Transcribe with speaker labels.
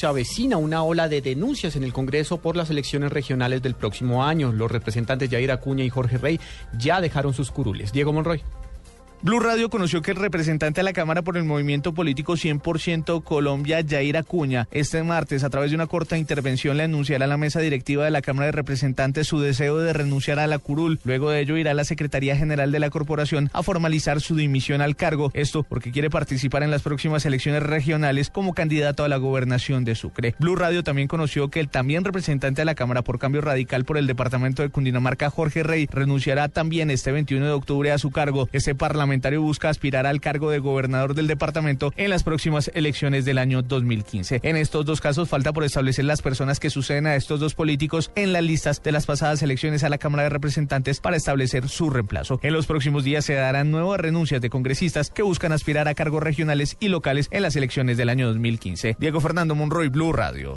Speaker 1: Se avecina una ola de denuncias en el Congreso por las elecciones regionales del próximo año. Los representantes Yair Acuña y Jorge Rey ya dejaron sus curules. Diego Monroy.
Speaker 2: Blue Radio conoció que el representante de la Cámara por el Movimiento Político 100% Colombia, Jair Acuña, este martes, a través de una corta intervención, le anunciará a la mesa directiva de la Cámara de Representantes su deseo de renunciar a la curul. Luego de ello, irá a la Secretaría General de la Corporación a formalizar su dimisión al cargo. Esto porque quiere participar en las próximas elecciones regionales como candidato a la gobernación de Sucre. Blue Radio también conoció que el también representante de la Cámara por Cambio Radical por el Departamento de Cundinamarca, Jorge Rey, renunciará también este 21 de octubre a su cargo. Ese parlamentario parlamentario busca aspirar al cargo de gobernador del departamento en las próximas elecciones del año 2015. En estos dos casos falta por establecer las personas que suceden a estos dos políticos en las listas de las pasadas elecciones a la Cámara de Representantes para establecer su reemplazo. En los próximos días se darán nuevas renuncias de congresistas que buscan aspirar a cargos regionales y locales en las elecciones del año 2015. Diego Fernando Monroy, Blue Radio.